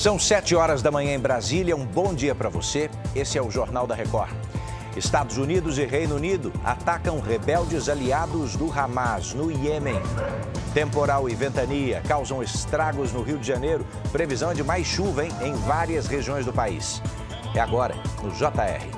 São sete horas da manhã em Brasília. Um bom dia para você. Esse é o Jornal da Record. Estados Unidos e Reino Unido atacam rebeldes aliados do Hamas no Iêmen. Temporal e ventania causam estragos no Rio de Janeiro. Previsão é de mais chuva hein, em várias regiões do país. É agora, no JR.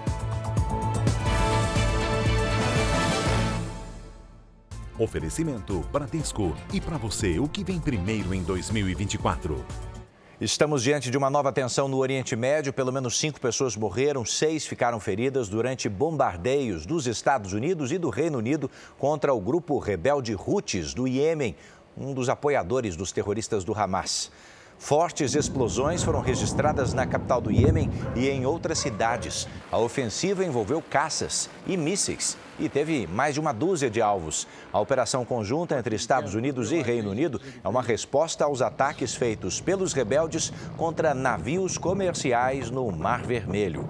Oferecimento Bradesco. E para você, o que vem primeiro em 2024? Estamos diante de uma nova tensão no Oriente Médio. Pelo menos cinco pessoas morreram, seis ficaram feridas durante bombardeios dos Estados Unidos e do Reino Unido contra o grupo rebelde Houthis do Iêmen, um dos apoiadores dos terroristas do Hamas. Fortes explosões foram registradas na capital do Iêmen e em outras cidades. A ofensiva envolveu caças e mísseis e teve mais de uma dúzia de alvos. A operação conjunta entre Estados Unidos e Reino Unido é uma resposta aos ataques feitos pelos rebeldes contra navios comerciais no Mar Vermelho.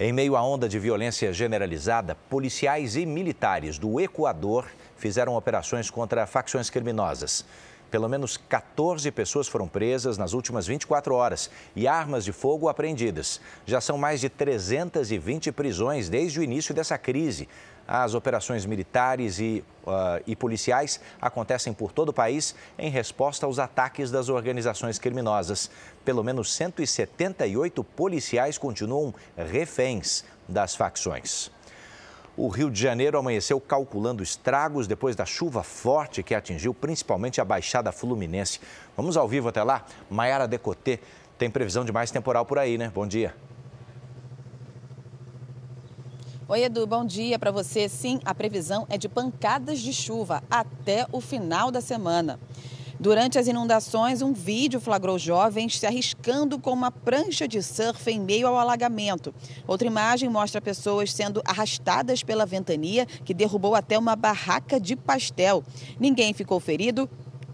Em meio à onda de violência generalizada, policiais e militares do Equador fizeram operações contra facções criminosas. Pelo menos 14 pessoas foram presas nas últimas 24 horas e armas de fogo apreendidas. Já são mais de 320 prisões desde o início dessa crise. As operações militares e, uh, e policiais acontecem por todo o país em resposta aos ataques das organizações criminosas. Pelo menos 178 policiais continuam reféns das facções. O Rio de Janeiro amanheceu calculando estragos depois da chuva forte que atingiu principalmente a Baixada Fluminense. Vamos ao vivo até lá? Maiara Decotê tem previsão de mais temporal por aí, né? Bom dia. Oi, Edu, bom dia para você. Sim, a previsão é de pancadas de chuva até o final da semana. Durante as inundações, um vídeo flagrou jovens se arriscando com uma prancha de surf em meio ao alagamento. Outra imagem mostra pessoas sendo arrastadas pela ventania, que derrubou até uma barraca de pastel. Ninguém ficou ferido,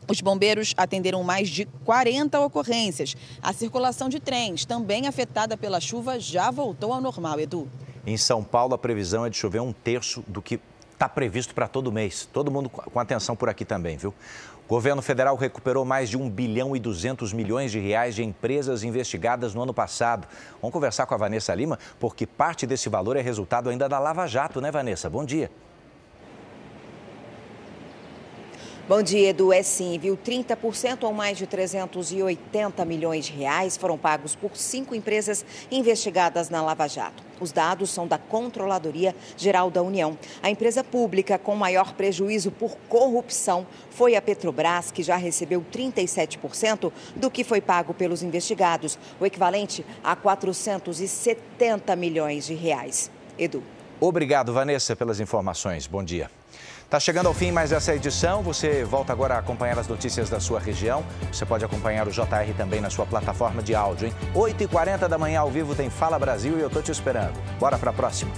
os bombeiros atenderam mais de 40 ocorrências. A circulação de trens, também afetada pela chuva, já voltou ao normal, Edu. Em São Paulo, a previsão é de chover um terço do que está previsto para todo mês. Todo mundo com atenção por aqui também, viu? O governo federal recuperou mais de 1 bilhão e 200 milhões de reais de empresas investigadas no ano passado. Vamos conversar com a Vanessa Lima, porque parte desse valor é resultado ainda da Lava Jato, né, Vanessa? Bom dia. Bom dia, Edu. É sim, viu? 30% ou mais de 380 milhões de reais foram pagos por cinco empresas investigadas na Lava Jato. Os dados são da Controladoria Geral da União. A empresa pública com maior prejuízo por corrupção foi a Petrobras, que já recebeu 37% do que foi pago pelos investigados, o equivalente a 470 milhões de reais. Edu. Obrigado, Vanessa, pelas informações. Bom dia. Está chegando ao fim mais essa edição. Você volta agora a acompanhar as notícias da sua região. Você pode acompanhar o JR também na sua plataforma de áudio, hein? 8h40 da manhã ao vivo tem Fala Brasil e eu tô te esperando. Bora para a próxima.